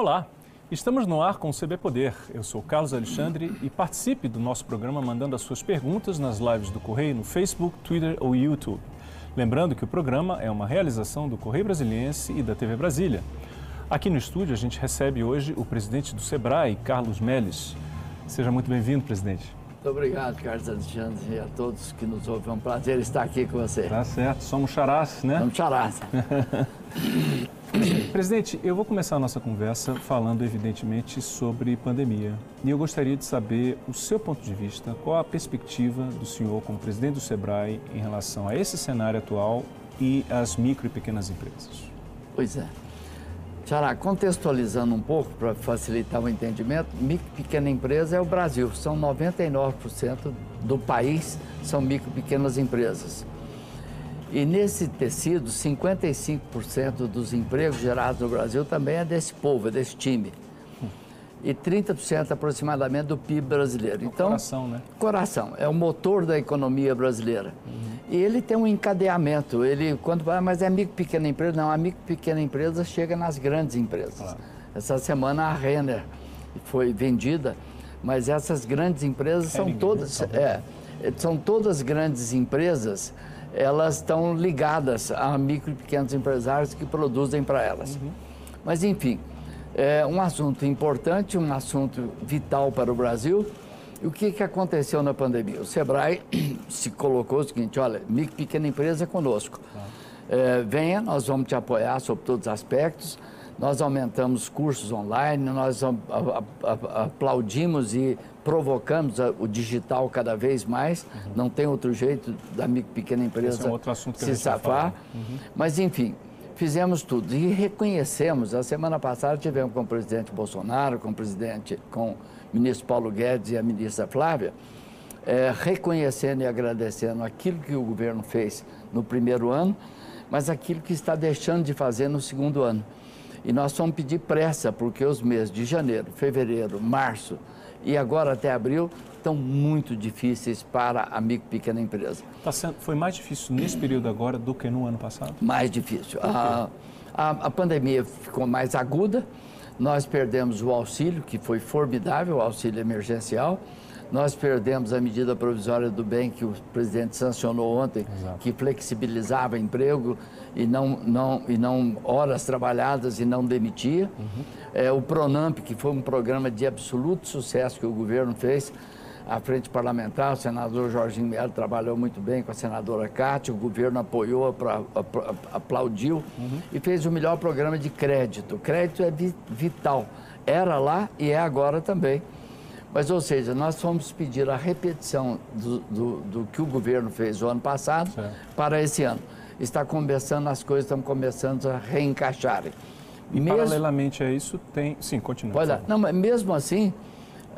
Olá, estamos no ar com o CB Poder. Eu sou Carlos Alexandre e participe do nosso programa mandando as suas perguntas nas lives do Correio no Facebook, Twitter ou YouTube. Lembrando que o programa é uma realização do Correio Brasiliense e da TV Brasília. Aqui no estúdio a gente recebe hoje o presidente do SEBRAE, Carlos Melles. Seja muito bem-vindo, presidente. Muito obrigado, Carlos Alexandre, e a todos que nos ouvem. É um prazer estar aqui com você. Tá certo, somos charás, né? Somos charás. Presidente, eu vou começar a nossa conversa falando, evidentemente, sobre pandemia. E eu gostaria de saber o seu ponto de vista, qual a perspectiva do senhor como presidente do SEBRAE em relação a esse cenário atual e às micro e pequenas empresas. Pois é. Xará, contextualizando um pouco para facilitar o entendimento, micro e pequena empresa é o Brasil. São 99% do país são micro e pequenas empresas. E nesse tecido, 55% dos empregos gerados no Brasil também é desse povo, é desse time. E 30% aproximadamente do PIB brasileiro. Então, coração, né? Coração, é o motor da economia brasileira. Uhum. E ele tem um encadeamento. Ele, quando fala, mas é micro pequena empresa, não, a micro pequena empresa chega nas grandes empresas. Claro. Essa semana a Renner foi vendida, mas essas grandes empresas são todas, é, são todas grandes empresas, elas estão ligadas a micro e pequenos empresários que produzem para elas. Uhum. Mas enfim, é um assunto importante, um assunto vital para o Brasil e o que, que aconteceu na pandemia? O Sebrae se colocou o seguinte, olha, micro pequena empresa é conosco. É, venha, nós vamos te apoiar sobre todos os aspectos. Nós aumentamos cursos online, nós aplaudimos e provocamos o digital cada vez mais. Uhum. Não tem outro jeito da pequena empresa é se safar. Uhum. Mas, enfim, fizemos tudo e reconhecemos. A semana passada tivemos com o presidente Bolsonaro, com o presidente, com ministro Paulo Guedes e a ministra Flávia, é, reconhecendo e agradecendo aquilo que o governo fez no primeiro ano, mas aquilo que está deixando de fazer no segundo ano. E nós vamos pedir pressa, porque os meses de janeiro, fevereiro, março e agora até abril estão muito difíceis para a micro e pequena empresa. Tá sendo, foi mais difícil nesse período agora do que no ano passado? Mais difícil. A, a, a pandemia ficou mais aguda, nós perdemos o auxílio, que foi formidável, o auxílio emergencial. Nós perdemos a medida provisória do bem que o presidente sancionou ontem, Exato. que flexibilizava emprego e não, não, e não horas trabalhadas e não demitia. Uhum. É, o Pronamp, que foi um programa de absoluto sucesso que o governo fez, à frente parlamentar, o senador Jorginho Melo trabalhou muito bem com a senadora Cátia, o governo apoiou, aplaudiu uhum. e fez o melhor programa de crédito. Crédito é vital, era lá e é agora também. Mas, ou seja, nós fomos pedir a repetição do, do, do que o governo fez o ano passado certo. para esse ano. Está começando, as coisas estão começando a reencaixarem. E mesmo... paralelamente a isso, tem. Sim, continua. Olha, não, mas mesmo assim,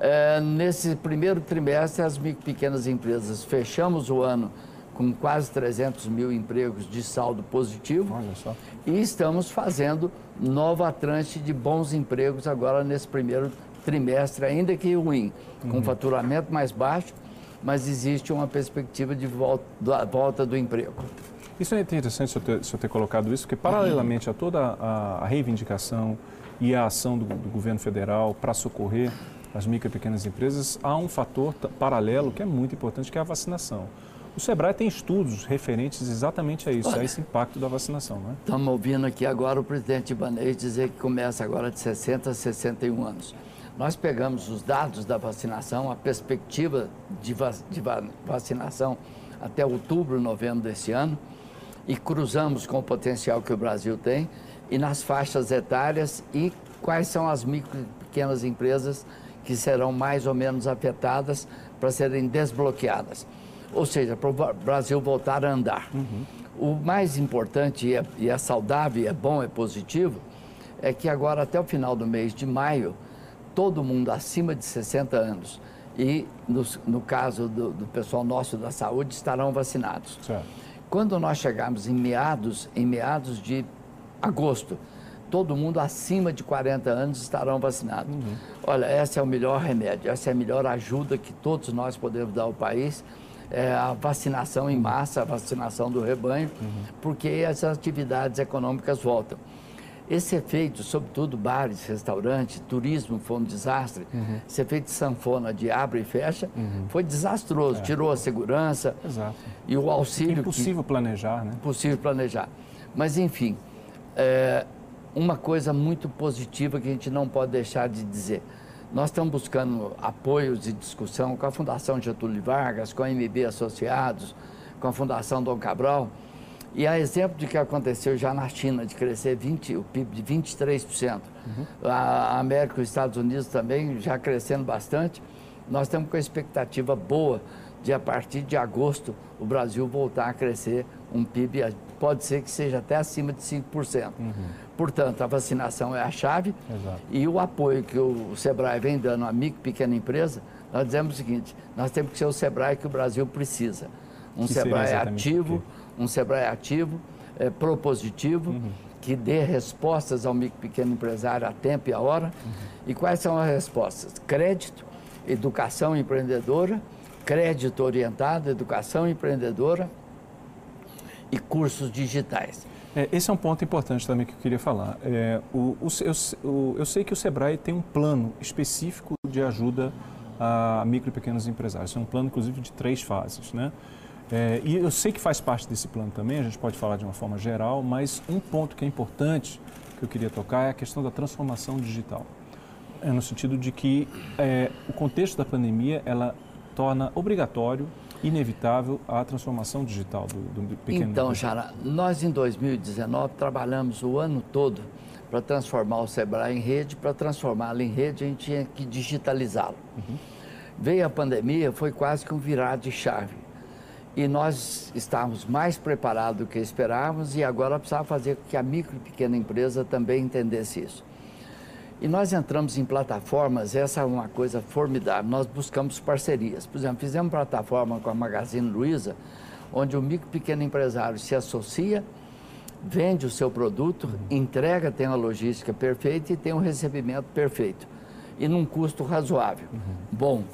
é, nesse primeiro trimestre, as micro pequenas empresas fechamos o ano com quase 300 mil empregos de saldo positivo. E estamos fazendo nova tranche de bons empregos agora nesse primeiro trimestre, ainda que ruim, com uhum. faturamento mais baixo, mas existe uma perspectiva de volta, da volta do emprego. Isso é interessante o senhor ter, ter colocado isso, porque paralelamente a toda a, a reivindicação e a ação do, do governo federal para socorrer as micro e pequenas empresas, há um fator paralelo que é muito importante, que é a vacinação. O Sebrae tem estudos referentes exatamente a isso, Olha, a esse impacto da vacinação, não é? Estamos ouvindo aqui agora o presidente Ibanez dizer que começa agora de 60 a 61 anos. Nós pegamos os dados da vacinação, a perspectiva de, va de va vacinação até outubro, novembro desse ano, e cruzamos com o potencial que o Brasil tem, e nas faixas etárias e quais são as micro e pequenas empresas que serão mais ou menos afetadas para serem desbloqueadas. Ou seja, para o Brasil voltar a andar. Uhum. O mais importante, e é, e é saudável, é bom, é positivo, é que agora, até o final do mês de maio, todo mundo acima de 60 anos e, no, no caso do, do, pessoal nosso da saúde, estarão vacinados. Certo. Quando nós chegarmos em meados, em meados de agosto, todo mundo acima de 40 anos estarão vacinados. Uhum. Olha, esse é o melhor remédio, essa é a melhor ajuda que todos nós podemos dar ao país. É a vacinação em massa, a vacinação do rebanho, uhum. porque as atividades econômicas voltam. Esse efeito, sobretudo bares, restaurantes, turismo foi um desastre. Uhum. Esse efeito de sanfona de abre e fecha uhum. foi desastroso. É. Tirou a segurança Exato. e o auxílio. É impossível que... planejar, né? Impossível planejar. Mas, enfim, é uma coisa muito positiva que a gente não pode deixar de dizer. Nós estamos buscando apoios e discussão com a Fundação Getúlio Vargas, com a MB Associados, com a Fundação Dom Cabral e há exemplo de que aconteceu já na China, de crescer 20, o PIB de 23%. Uhum. A América e os Estados Unidos também já crescendo bastante. Nós estamos com a expectativa boa de, a partir de agosto, o Brasil voltar a crescer um PIB, pode ser que seja até acima de 5%. Uhum. Portanto, a vacinação é a chave Exato. e o apoio que o SEBRAE vem dando à micro pequena empresa, nós dizemos o seguinte, nós temos que ser o SEBRAE que o Brasil precisa. Um que SEBRAE ativo, um SEBRAE ativo, é, propositivo, uhum. que dê respostas ao micro pequeno empresário a tempo e a hora. Uhum. E quais são as respostas? Crédito, educação empreendedora, crédito orientado, educação empreendedora e cursos digitais. É, esse é um ponto importante também que eu queria falar. É, o, o, eu, eu sei que o SEBRAE tem um plano específico de ajuda a micro e pequenos empresários. É um plano, inclusive, de três fases. Né? É, e eu sei que faz parte desse plano também, a gente pode falar de uma forma geral, mas um ponto que é importante que eu queria tocar é a questão da transformação digital. É no sentido de que é, o contexto da pandemia ela torna obrigatório, inevitável a transformação digital do, do pequeno. Então, Jara, nós em 2019 trabalhamos o ano todo para transformar o Sebrae em rede, para transformá-lo em rede a gente tinha que digitalizá-lo. Uhum. Veio a pandemia, foi quase que um virar de chave e nós estávamos mais preparados do que esperávamos e agora precisava fazer com que a micro e pequena empresa também entendesse isso. E nós entramos em plataformas, essa é uma coisa formidável, nós buscamos parcerias. Por exemplo, fizemos plataforma com a Magazine Luiza, onde o micro e pequeno empresário se associa, vende o seu produto, entrega, tem a logística perfeita e tem um recebimento perfeito. E num custo razoável. Uhum. Bom,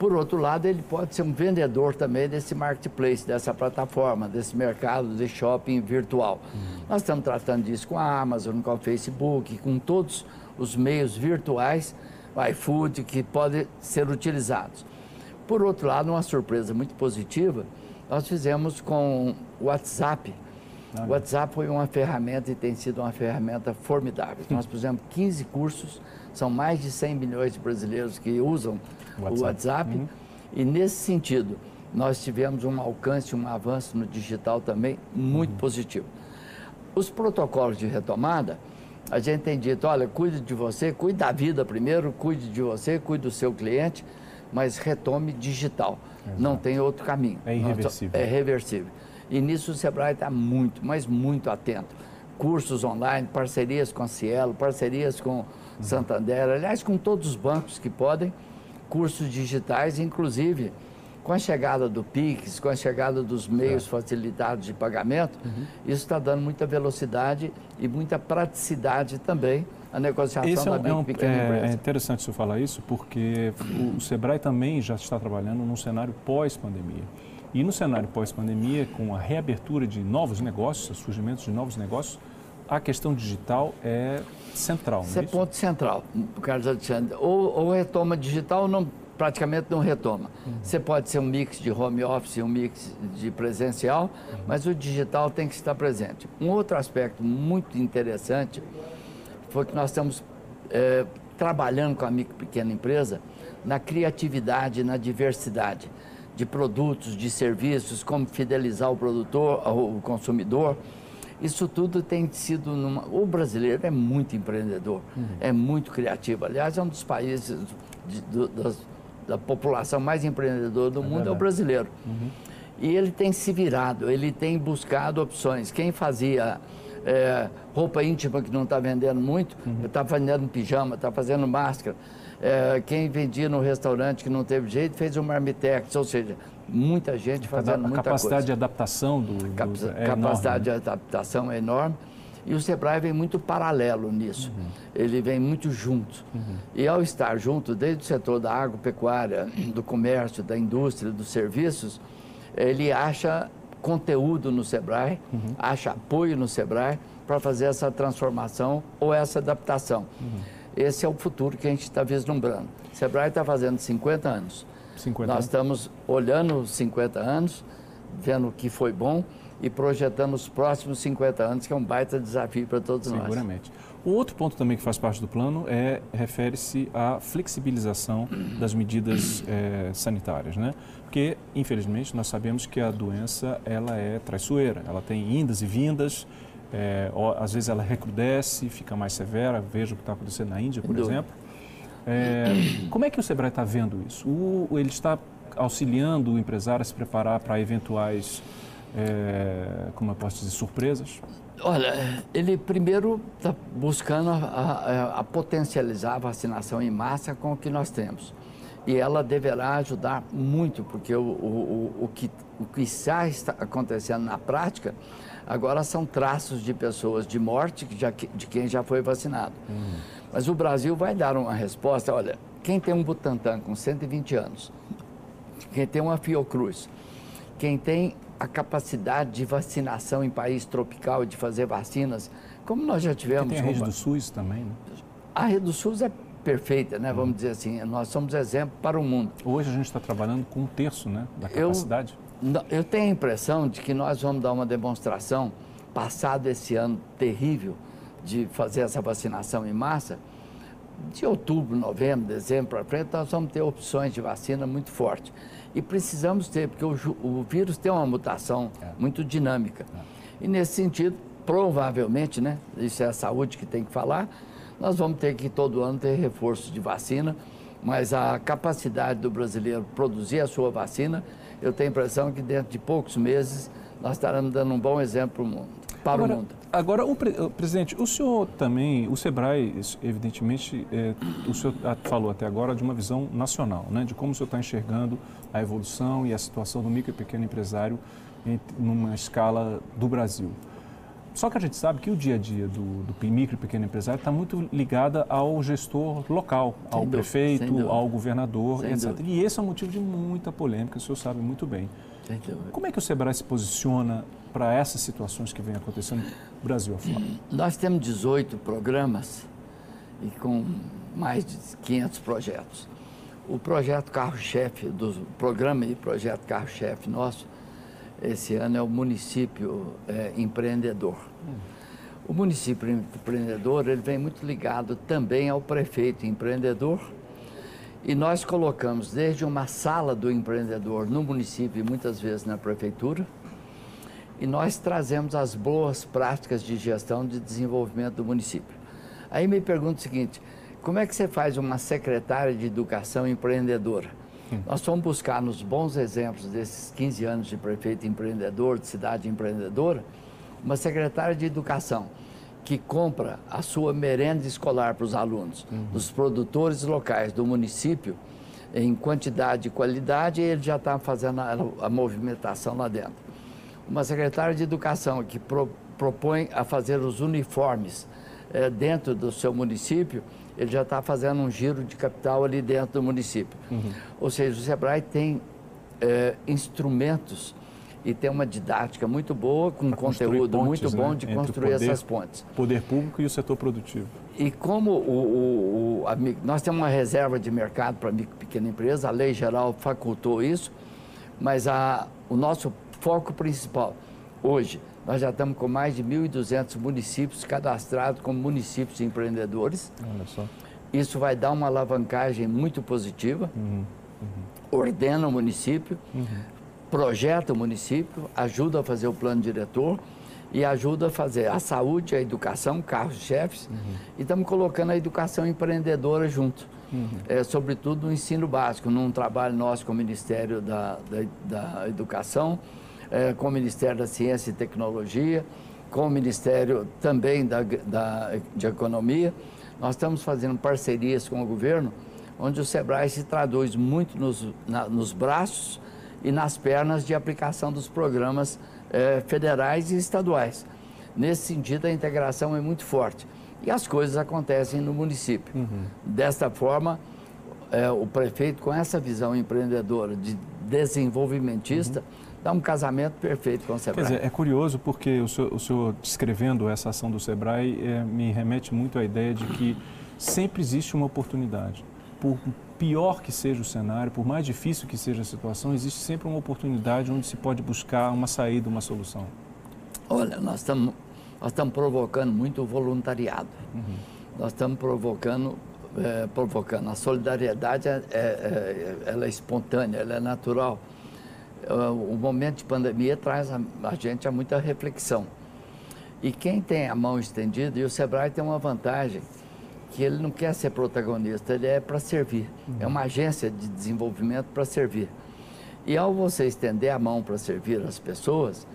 por outro lado, ele pode ser um vendedor também desse marketplace, dessa plataforma, desse mercado de shopping virtual. Uhum. Nós estamos tratando disso com a Amazon, com o Facebook, com todos os meios virtuais, o iFood, que podem ser utilizados. Por outro lado, uma surpresa muito positiva, nós fizemos com o WhatsApp. O WhatsApp foi uma ferramenta e tem sido uma ferramenta formidável. Nós pusemos 15 cursos, são mais de 100 milhões de brasileiros que usam WhatsApp. o WhatsApp. Uhum. E nesse sentido, nós tivemos um alcance, um avanço no digital também muito uhum. positivo. Os protocolos de retomada, a gente tem dito, olha, cuide de você, cuide da vida primeiro, cuide de você, cuide do seu cliente, mas retome digital. Exato. Não tem outro caminho. É irreversível. É reversível. E nisso o Sebrae está muito, mas muito atento. Cursos online, parcerias com a Cielo, parcerias com. Santander, aliás, com todos os bancos que podem cursos digitais, inclusive com a chegada do PIX, com a chegada dos meios é. facilitados de pagamento, uhum. isso está dando muita velocidade e muita praticidade também a negociação Esse é, da é um, pequena é, empresa. É interessante você falar isso, porque o, o Sebrae também já está trabalhando num cenário pós-pandemia. E no cenário pós-pandemia, com a reabertura de novos negócios, o surgimento de novos negócios, a questão digital é central. Isso é, ponto central, Carlos Alexandre. Ou, ou retoma digital ou não, praticamente não retoma. Uhum. Você pode ser um mix de home office, um mix de presencial, uhum. mas o digital tem que estar presente. Um outro aspecto muito interessante foi que nós estamos é, trabalhando com a micro e pequena empresa na criatividade, na diversidade de produtos, de serviços, como fidelizar o produtor, o consumidor isso tudo tem sido. Numa... O brasileiro é muito empreendedor, uhum. é muito criativo. Aliás, é um dos países de, do, das, da população mais empreendedora do é mundo verdade. é o brasileiro. Uhum. E ele tem se virado, ele tem buscado opções. Quem fazia é, roupa íntima que não está vendendo muito, está uhum. vendendo pijama, está fazendo máscara. É, quem vendia no restaurante que não teve jeito fez um marmitex, ou seja, muita gente fazendo muita coisa. A capacidade de adaptação do, do Cap é capacidade enorme. de adaptação é enorme. E o Sebrae vem muito paralelo nisso. Uhum. Ele vem muito junto. Uhum. E ao estar junto, desde o setor da agropecuária, do comércio, da indústria, dos serviços, ele acha conteúdo no Sebrae, uhum. acha apoio no Sebrae para fazer essa transformação ou essa adaptação. Esse é o futuro que a gente está vislumbrando. O Sebrae está fazendo 50 anos. 50 Nós estamos olhando os 50 anos, vendo o que foi bom e projetando os próximos 50 anos, que é um baita desafio para todos Seguramente. nós. Seguramente. O outro ponto também que faz parte do plano é refere-se à flexibilização das medidas é, sanitárias, né? Porque, infelizmente, nós sabemos que a doença ela é traiçoeira, ela tem indas e vindas, é, às vezes ela recrudesce, fica mais severa, veja o que está acontecendo na Índia, por exemplo. É, como é que o Sebrae está vendo isso? O, ele está auxiliando o empresário a se preparar para eventuais, é, como eu posso dizer, surpresas? Olha, ele primeiro está buscando a, a, a, potencializar a vacinação em massa com o que nós temos. E ela deverá ajudar muito, porque o, o, o, que, o que está acontecendo na prática agora são traços de pessoas de morte de, de quem já foi vacinado. Uhum. Mas o Brasil vai dar uma resposta. Olha, quem tem um Butantan com 120 anos, quem tem uma Fiocruz, quem tem a capacidade de vacinação em país tropical, de fazer vacinas, como nós já tivemos. Tem a rede do SUS também, né? A rede do SUS é perfeita, né? Vamos dizer assim, nós somos exemplo para o mundo. Hoje a gente está trabalhando com um terço, né, da capacidade. Eu, eu tenho a impressão de que nós vamos dar uma demonstração, passado esse ano terrível de fazer essa vacinação em massa, de outubro, novembro, dezembro para frente, nós vamos ter opções de vacina muito fortes. E precisamos ter, porque o, o vírus tem uma mutação é. muito dinâmica. É. E nesse sentido, provavelmente, né, isso é a saúde que tem que falar, nós vamos ter que todo ano ter reforço de vacina, mas a capacidade do brasileiro produzir a sua vacina, eu tenho a impressão que dentro de poucos meses nós estaremos dando um bom exemplo para o mundo. Para agora, o mundo. Agora, o, presidente, o senhor também, o SEBRAE, evidentemente, é, o senhor falou até agora de uma visão nacional, né, de como o senhor está enxergando a evolução e a situação do micro e pequeno empresário em numa escala do Brasil. Só que a gente sabe que o dia a dia do, do micro e pequeno empresário está muito ligada ao gestor local, sem ao dúvida, prefeito, ao governador, sem etc. Dúvida. E esse é um motivo de muita polêmica, o senhor sabe muito bem. Como é que o Sebrae se posiciona para essas situações que vêm acontecendo no Brasil afora? Nós temos 18 programas e com mais de 500 projetos. O projeto carro-chefe, do programa e projeto carro-chefe nosso, esse ano é o município é, empreendedor. O município empreendedor ele vem muito ligado também ao prefeito empreendedor e nós colocamos desde uma sala do empreendedor no município e muitas vezes na prefeitura e nós trazemos as boas práticas de gestão de desenvolvimento do município. Aí me pergunta o seguinte, como é que você faz uma secretária de educação empreendedora? Nós fomos buscar nos bons exemplos desses 15 anos de prefeito empreendedor, de cidade empreendedora, uma secretária de educação que compra a sua merenda escolar para os alunos, uhum. dos produtores locais do município, em quantidade e qualidade, e ele já está fazendo a, a, movimentação lá dentro. Uma secretária de educação que pro, propõe a fazer os uniformes é, dentro do seu município, ele já está fazendo um giro de capital ali dentro do município. Uhum. Ou seja, o SEBRAE tem é, instrumentos e tem uma didática muito boa, com conteúdo pontes, muito bom né? de construir poder, essas pontes. Poder público e o setor produtivo. E como o, o, a, nós temos uma reserva de mercado para micro e pequena empresa, a lei geral facultou isso, mas a, o nosso foco principal hoje, nós já estamos com mais de 1.200 municípios cadastrados como municípios empreendedores. Olha só. Isso vai dar uma alavancagem muito positiva. Uhum, uhum. Ordena o município, uhum projeta o município, ajuda a fazer o plano diretor e ajuda a fazer a saúde, a educação, carros-chefes, uhum. e estamos colocando a educação empreendedora junto. Uhum. É, sobretudo no ensino básico, num trabalho nosso com o Ministério da, da, da Educação, é, com o Ministério da Ciência e Tecnologia, com o Ministério também da, da, de Economia. Nós estamos fazendo parcerias com o governo, onde o SEBRAE se traduz muito nos, na, nos braços e nas pernas de aplicação dos programas eh, federais e estaduais. Nesse sentido, a integração é muito forte. E as coisas acontecem no município. Uhum. Desta forma, eh, o prefeito, com essa visão empreendedora de desenvolvimentista, uhum. Dá um casamento perfeito com o Sebrae. Quer dizer, é curioso porque o senhor, o senhor descrevendo essa ação do Sebrae é, me remete muito à ideia de que sempre existe uma oportunidade. Por pior que seja o cenário, por mais difícil que seja a situação, existe sempre uma oportunidade onde se pode buscar uma saída, uma solução. Olha, nós estamos nós estamos provocando muito o voluntariado. Uhum. Nós estamos provocando, é, provocando. A solidariedade é, é, é, ela é espontânea, ela é natural. É, o momento de pandemia traz a, a gente a muita reflexão. E quem tem a mão estendida, e o Sebrae tem uma vantagem, que ele não quer ser protagonista, ele é para servir. Uhum. É uma agência de desenvolvimento para servir. E ao você estender a mão para servir as pessoas,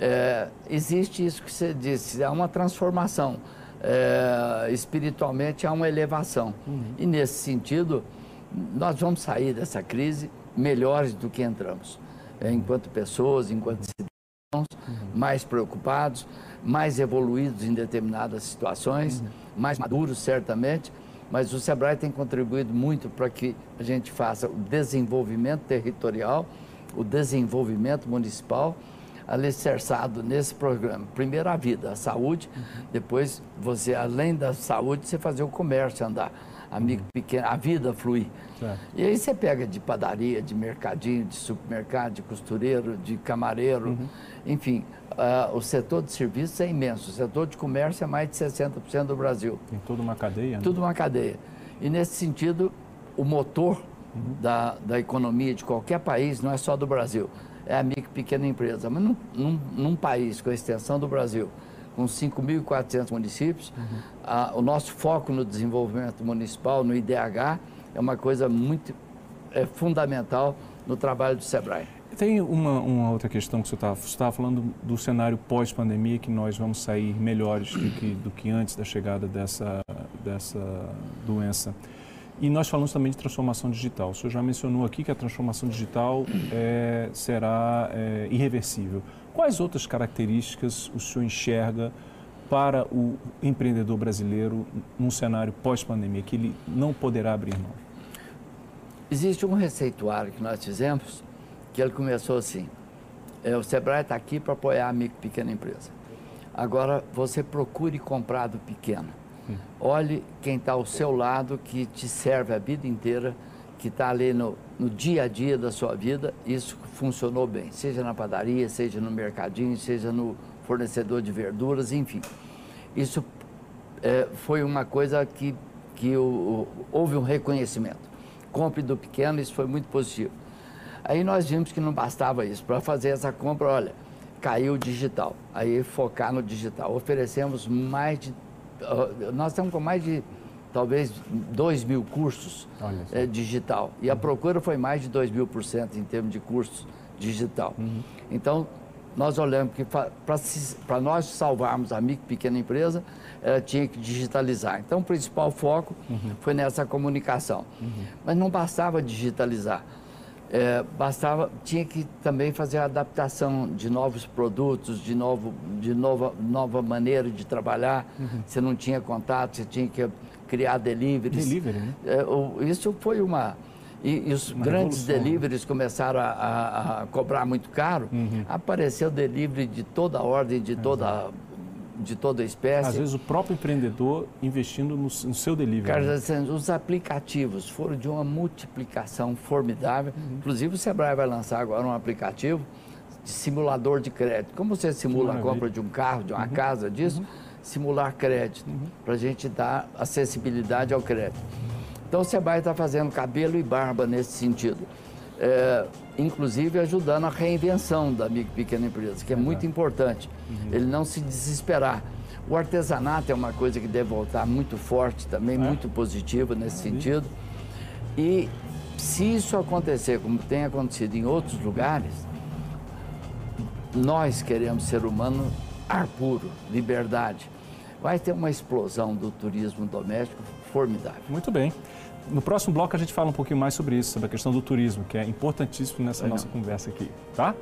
é, existe isso que você disse, há uma transformação. É, espiritualmente há uma elevação. Uhum. E nesse sentido, nós vamos sair dessa crise melhores do que entramos. É, enquanto pessoas, enquanto cidadãos, mais preocupados, mais evoluídos em determinadas situações, mais maduros, certamente. Mas o SEBRAE tem contribuído muito para que a gente faça o desenvolvimento territorial, o desenvolvimento municipal alicerçado nesse programa. Primeiro a vida, a saúde, depois você, além da saúde, você fazer o comércio andar, a, uhum. pequena, a vida fluir. E aí você pega de padaria, de mercadinho, de supermercado, de costureiro, de camareiro, uhum. enfim, uh, o setor de serviços é imenso. O setor de comércio é mais de 60% do Brasil. Tem toda uma cadeia, né? Tudo uma cadeia. E nesse sentido, o motor uhum. da, da economia de qualquer país não é só do Brasil é a micro e pequena empresa. Mas num, num, num, país com a extensão do Brasil, com 5.400 municípios, uhum. a, o nosso foco no desenvolvimento municipal, no IDH, é uma coisa muito é, fundamental no trabalho do SEBRAE. Tem uma, uma outra questão que você estava tá, falando do cenário pós-pandemia, que nós vamos sair melhores do que, do que antes da chegada dessa, dessa doença. E nós falamos também de transformação digital. O senhor já mencionou aqui que a transformação digital é, será é, irreversível. Quais outras características o senhor enxerga para o empreendedor brasileiro num cenário pós-pandemia que ele não poderá abrir mão? Existe um receituário que nós fizemos que ele começou assim: é, o Sebrae está aqui para apoiar a micro e pequena empresa. Agora você procure comprar do pequeno Olhe quem está ao seu lado, que te serve a vida inteira, que está ali no, no dia a dia da sua vida. Isso funcionou bem, seja na padaria, seja no mercadinho, seja no fornecedor de verduras, enfim. Isso é, foi uma coisa que, que o, o, houve um reconhecimento. Compre do pequeno, isso foi muito positivo. Aí nós vimos que não bastava isso. Para fazer essa compra, olha, caiu o digital. Aí focar no digital. Oferecemos mais de nós estamos com mais de talvez 2 mil cursos é, digital. E a uhum. procura foi mais de 2 mil por cento em termos de cursos digital. Uhum. Então, nós olhamos que para nós salvarmos a micro pequena empresa, ela tinha que digitalizar. Então, o principal foco uhum. foi nessa comunicação. Uhum. Mas não bastava digitalizar. É, bastava, tinha que também fazer a adaptação de novos produtos, de, novo, de nova, nova maneira de trabalhar. Uhum. Você não tinha contato, você tinha que criar deliveries. Delivery, né? É, isso foi uma. E, e os uma grandes revolução. Né? deliveries começaram a, a, a, cobrar muito caro. Uhum. Apareceu delivery de toda ordem, de toda de toda espécie. Às vezes o próprio empreendedor investindo no, no seu delivery. Carlos, né? os aplicativos foram de uma multiplicação formidável. Uhum. Inclusive o Sebrae vai lançar agora um aplicativo de simulador de crédito. Como você simula a compra de um carro, de uma uhum. casa, disso, uhum. Simular crédito, uhum. para a gente dar acessibilidade ao crédito. Então o Sebrae está fazendo cabelo e barba nesse sentido. É, inclusive ajudando a reinvenção da micro e pequena empresa, que é muito importante. Uhum. Ele não se desesperar. O artesanato é uma coisa que deve voltar muito forte também, é. muito positiva nesse sentido. E se isso acontecer, como tem acontecido em outros lugares, nós queremos ser humano ar puro, liberdade. Vai ter uma explosão do turismo doméstico formidável. Muito bem. No próximo bloco a gente fala um pouquinho mais sobre isso, sobre a questão do turismo, que é importantíssimo nessa nossa conversa aqui, tá?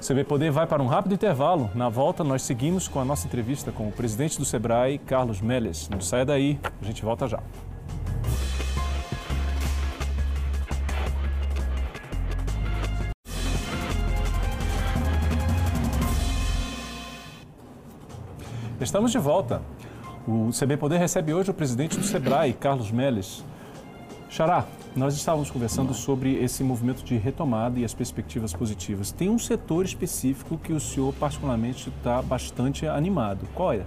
O CB Poder vai para um rápido intervalo. Na volta, nós seguimos com a nossa entrevista com o presidente do Sebrae, Carlos Meles. Não saia daí, a gente volta já. Estamos de volta. O CB Poder recebe hoje o presidente do SEBRAE, Carlos Melles. Xará, nós estávamos conversando sobre esse movimento de retomada e as perspectivas positivas. Tem um setor específico que o senhor particularmente está bastante animado. Qual é?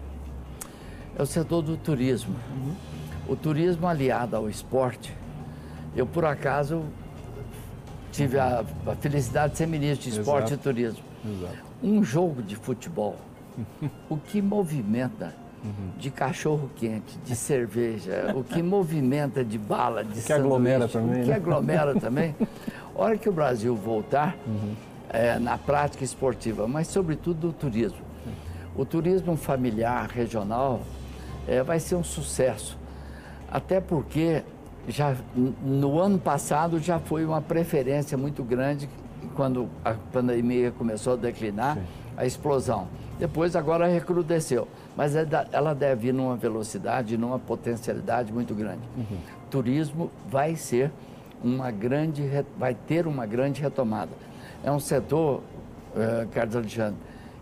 É o setor do turismo. Uhum. O turismo aliado ao esporte. Eu, por acaso, tive a, a felicidade de ser ministro de esporte Exato. e turismo. Exato. Um jogo de futebol o que movimenta de cachorro quente, de cerveja, o que movimenta de bala, de que aglomera também, o que né? aglomera também. Hora que o Brasil voltar uhum. é, na prática esportiva, mas sobretudo do turismo. O turismo familiar, regional, é, vai ser um sucesso. Até porque já no ano passado já foi uma preferência muito grande quando a pandemia começou a declinar, Sim. A explosão. Depois, agora recrudesceu. Mas é ela deve ir numa velocidade, numa potencialidade muito grande. Uhum. Turismo vai ser uma grande, vai ter uma grande retomada. É um setor, uh, Carlos Alexandre,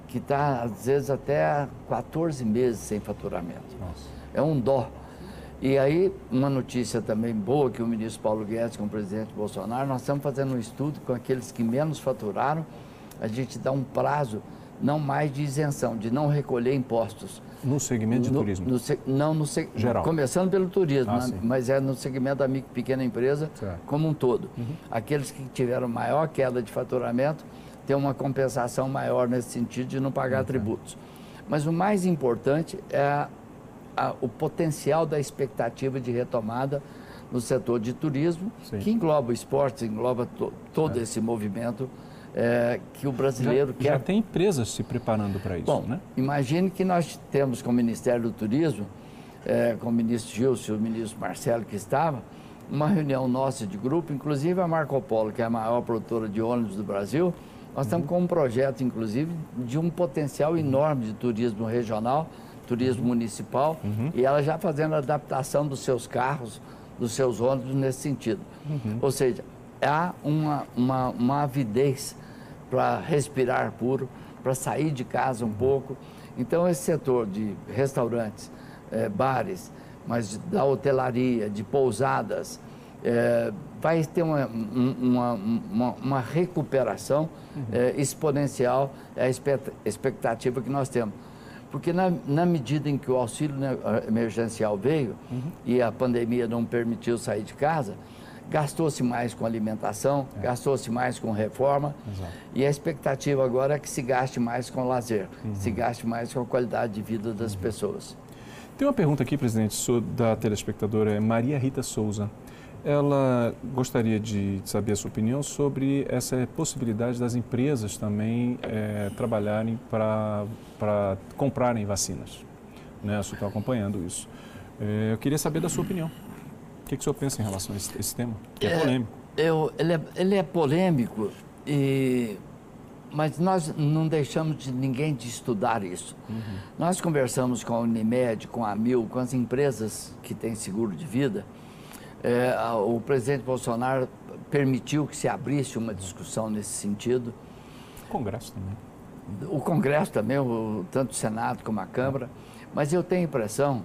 que está, às vezes, até 14 meses sem faturamento. Nossa. É um dó. E aí, uma notícia também boa que o ministro Paulo Guedes, com o presidente Bolsonaro, nós estamos fazendo um estudo com aqueles que menos faturaram, a gente dá um prazo não mais de isenção, de não recolher impostos. No segmento de no, turismo? No, não, no Geral. Começando pelo turismo, ah, né? mas é no segmento da micro pequena empresa certo. como um todo. Uhum. Aqueles que tiveram maior queda de faturamento têm uma compensação maior nesse sentido de não pagar uhum. tributos. Mas o mais importante é a, a, o potencial da expectativa de retomada no setor de turismo, Sim. que engloba o esporte, engloba to, todo é. esse movimento é, que o brasileiro já, quer. Já tem empresas se preparando para isso, Bom, né? Imagine que nós temos com o Ministério do Turismo, é, com o ministro Gilson e o ministro Marcelo que estava, uma reunião nossa de grupo, inclusive a Marco Polo, que é a maior produtora de ônibus do Brasil, nós estamos com um projeto, inclusive, de um potencial enorme de turismo regional, turismo municipal, uhum. e ela já fazendo a adaptação dos seus carros, dos seus ônibus nesse sentido. Uhum. Ou seja, há uma, uma, uma avidez para respirar puro, para sair de casa um pouco. Então, esse setor de restaurantes, é, bares, mas da hotelaria, de pousadas, é, vai ter uma, uma, uma, uma recuperação uhum. é, exponencial, é a expectativa que nós temos. Porque na, na medida em que o auxílio né, emergencial veio uhum. e a pandemia não permitiu sair de casa, gastou-se mais com alimentação, é. gastou-se mais com reforma Exato. e a expectativa agora é que se gaste mais com lazer, uhum. se gaste mais com a qualidade de vida das uhum. pessoas. Tem uma pergunta aqui, presidente, da telespectadora Maria Rita Souza. Ela gostaria de saber a sua opinião sobre essa possibilidade das empresas também é, trabalharem para comprarem vacinas. Né? Senhora está acompanhando isso. É, eu queria saber da sua opinião que, que o senhor pensa em relação a esse, esse tema? Que é, é polêmico. Eu, ele, é, ele é polêmico, e, mas nós não deixamos de ninguém de estudar isso. Uhum. Nós conversamos com a Unimed, com a Mil, com as empresas que têm seguro de vida. É, o presidente Bolsonaro permitiu que se abrisse uma discussão nesse sentido. O Congresso também. O Congresso também, o, tanto o Senado como a Câmara. Mas eu tenho a impressão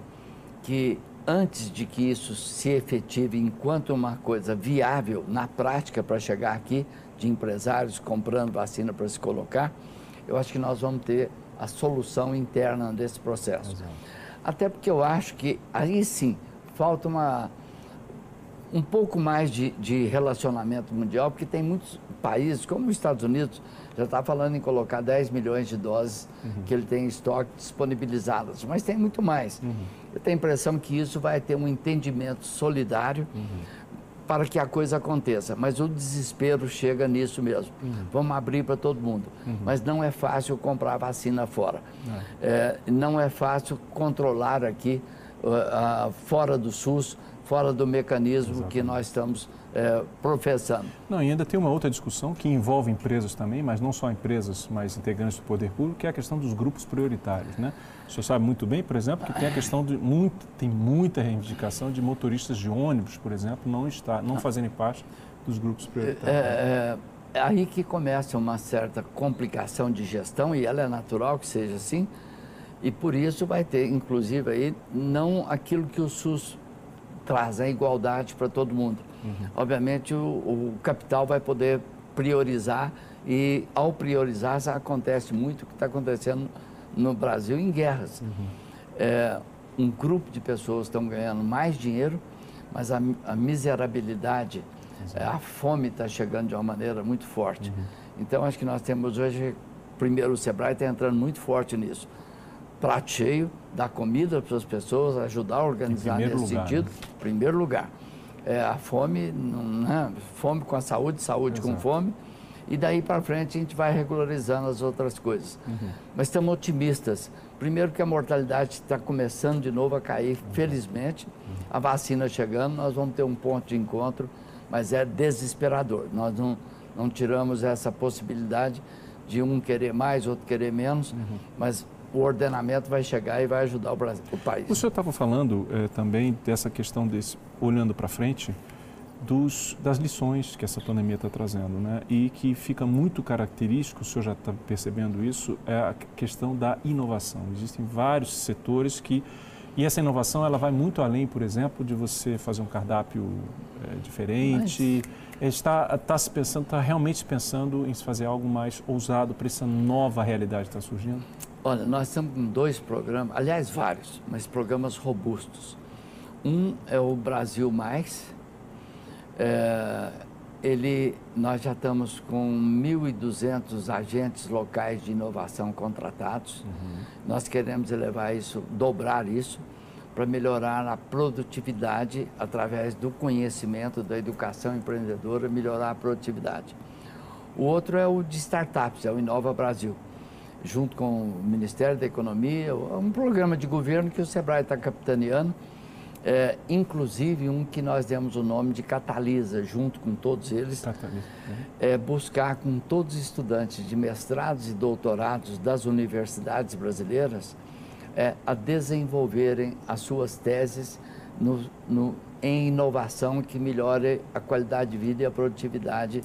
que antes de que isso se efetive enquanto uma coisa viável na prática para chegar aqui, de empresários comprando vacina para se colocar, eu acho que nós vamos ter a solução interna desse processo. Exato. Até porque eu acho que aí sim falta uma, um pouco mais de, de relacionamento mundial, porque tem muitos países, como os Estados Unidos, já está falando em colocar 10 milhões de doses uhum. que ele tem em estoque disponibilizadas, mas tem muito mais. Uhum. Eu tenho a impressão que isso vai ter um entendimento solidário uhum. para que a coisa aconteça, mas o desespero chega nisso mesmo. Uhum. Vamos abrir para todo mundo, uhum. mas não é fácil comprar vacina fora. É. É, não é fácil controlar aqui, uh, uh, fora do SUS, fora do mecanismo Exatamente. que nós estamos é, professando. Não, e ainda tem uma outra discussão que envolve empresas também, mas não só empresas, mas integrantes do poder público, que é a questão dos grupos prioritários, né? O senhor sabe muito bem, por exemplo, que tem a questão de muito, tem muita reivindicação de motoristas de ônibus, por exemplo, não estar, não fazerem parte dos grupos prioritários. É, é, é aí que começa uma certa complicação de gestão e ela é natural que seja assim. E por isso vai ter, inclusive, aí, não aquilo que o SUS traz, a igualdade para todo mundo. Uhum. Obviamente, o, o, capital vai poder priorizar e, ao priorizar, acontece muito o que está acontecendo no Brasil em guerras. Uhum. É, um grupo de pessoas estão ganhando mais dinheiro, mas a, a miserabilidade, é, a fome está chegando de uma maneira muito forte. Uhum. Então, acho que nós temos hoje, primeiro, o SEBRAE está entrando muito forte nisso. Prato cheio, dar comida para as pessoas, ajudar a organizar nesse lugar, sentido, né? primeiro lugar. É, a fome, não, né? fome com a saúde, saúde Exato. com fome, e daí para frente a gente vai regularizando as outras coisas. Uhum. Mas estamos otimistas. Primeiro que a mortalidade está começando de novo a cair, uhum. felizmente. Uhum. A vacina chegando, nós vamos ter um ponto de encontro, mas é desesperador. Nós não, não tiramos essa possibilidade de um querer mais, outro querer menos, uhum. mas o ordenamento vai chegar e vai ajudar o, Brasil, o país. O senhor estava falando eh, também dessa questão desse, olhando para frente, dos, das lições que essa pandemia está trazendo, né? E que fica muito característico, o senhor já está percebendo isso, é a questão da inovação. Existem vários setores que e essa inovação ela vai muito além, por exemplo, de você fazer um cardápio é, diferente. Mas... Está, está se pensando, está realmente pensando em se fazer algo mais ousado para essa nova realidade que está surgindo? Olha, nós com dois programas, aliás, vários, mas programas robustos. Um é o Brasil Mais. É, ele, nós já estamos com 1.200 agentes locais de inovação contratados. Uhum. Nós queremos elevar isso, dobrar isso, para melhorar a produtividade através do conhecimento, da educação empreendedora, melhorar a produtividade. O outro é o de startups, é o Inova Brasil, junto com o Ministério da Economia, um programa de governo que o Sebrae está capitaneando é, inclusive um que nós demos o nome de Catalisa, junto com todos eles, Catalisa, né? é buscar com todos os estudantes de mestrados e doutorados das universidades brasileiras é, a desenvolverem as suas teses no, no, em inovação que melhore a qualidade de vida e a produtividade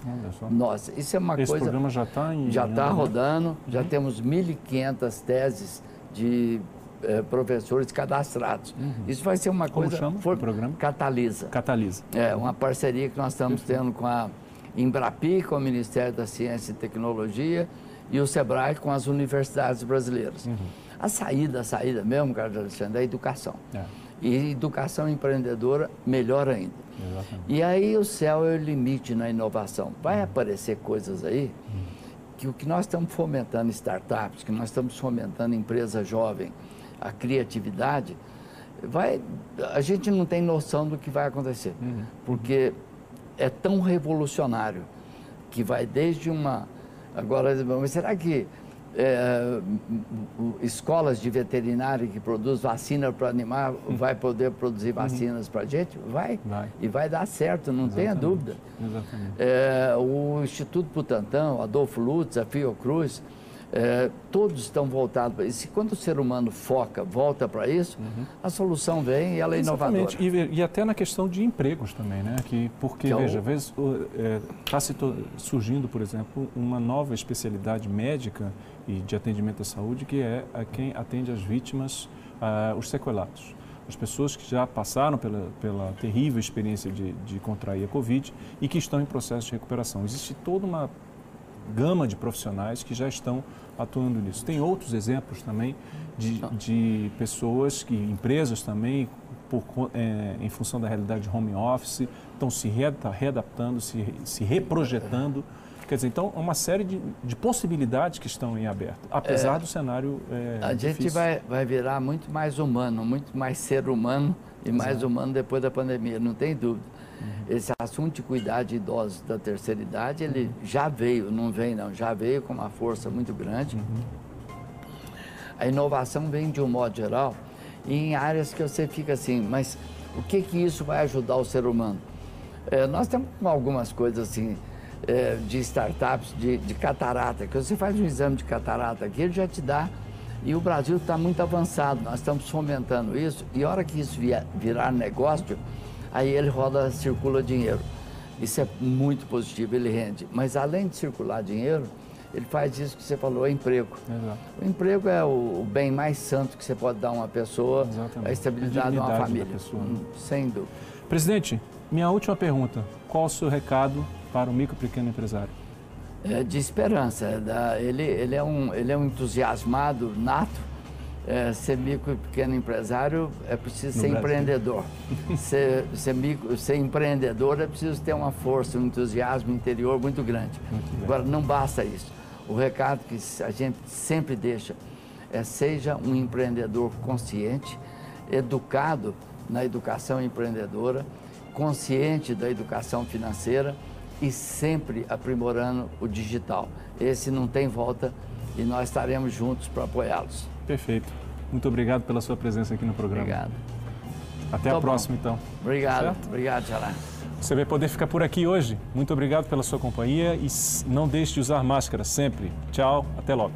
nossa. Isso é uma Esse coisa. Esse programa já está Já está rodando, uhum. já temos 1.500 teses de é, professores cadastrados. Uhum. Isso vai ser uma Como coisa... chama for, o programa? Catalisa. Catalisa. É, uma parceria que nós estamos tendo com a Embrapi, com o Ministério da Ciência e Tecnologia, e o SEBRAE com as universidades brasileiras. Uhum. A saída, a saída mesmo, Carlos Alexandre, é a educação. É. E educação empreendedora, melhor ainda. Exatamente. E aí o céu é o limite na inovação. Vai uhum. aparecer coisas aí uhum. que o que nós estamos fomentando startups, que nós estamos fomentando empresa jovem, a criatividade, vai, a gente não tem noção do que vai acontecer, uhum. porque é tão revolucionário que vai desde uma. Agora, mas será que é, escolas de veterinário que produz vacina para animar uhum. vai poder produzir uhum. vacinas para a gente? Vai. vai. E vai dar certo, não Exatamente. tenha dúvida. Exatamente. É, o Instituto Butantan, o Adolfo Lutz, a Fiocruz, é, todos estão voltados para isso. E quando o ser humano foca, volta para isso, uhum. a solução vem e ela é Exatamente. inovadora. E, e, até na questão de empregos também, né? Que, porque, que é veja, às vezes está é, surgindo, por exemplo, uma nova especialidade médica e de atendimento à saúde que é a quem atende as vítimas, uh, os sequelados. As pessoas que já passaram pela, pela terrível experiência de, de contrair a Covid e que estão em processo de recuperação. Existe toda uma gama de profissionais que já estão atuando nisso. Tem outros exemplos também de, de pessoas, que empresas também, por, é, em função da realidade de home office, estão se readaptando, se, se reprojetando. Quer dizer, então, uma série de, de possibilidades que estão em aberto, apesar é, do cenário é, A gente vai, vai virar muito mais humano, muito mais ser humano e Exato. mais humano depois da pandemia, não tem dúvida. Esse assunto de cuidar de idosos da terceira idade, ele já veio, não vem não, já veio com uma força muito grande. A inovação vem de um modo geral em áreas que você fica assim, mas o que que isso vai ajudar o ser humano? É, nós temos algumas coisas assim, é, de startups de, de, catarata, que você faz um exame de catarata aqui, ele já te dá. E o Brasil está muito avançado, nós estamos fomentando isso, e a hora que isso virar negócio, aí ele roda, circula dinheiro. Isso é muito positivo, ele rende. Mas além de circular dinheiro, ele faz isso que você falou, é emprego. Exato. O emprego é o, bem mais santo que você pode dar a uma pessoa, Exatamente. a estabilidade A de uma família. pessoa, né? Hum, Sem dúvida. Presidente, minha última pergunta. Qual o seu recado para o micro pequeno empresário? É de esperança. é ele, ele, é um, ele é um entusiasmado nato. É, ser micro e pequeno empresário é preciso No ser Brasil. empreendedor. ser, ser, micro, ser empreendedor é preciso ter uma força, um entusiasmo interior muito grande. Muito. Agora, não basta isso. O recado que a gente sempre deixa é seja um empreendedor consciente, educado na educação empreendedora, consciente da educação financeira e sempre aprimorando o digital. Esse não tem volta e nós estaremos juntos para apoiá-los. Perfeito. Muito obrigado pela sua presença aqui no programa. Obrigado. Até Tá a bom. próxima, então. Obrigado. Certo? Obrigado, Xará. Você vai poder ficar por aqui hoje. Muito obrigado pela sua companhia e não deixe de usar máscara sempre. Tchau, até logo.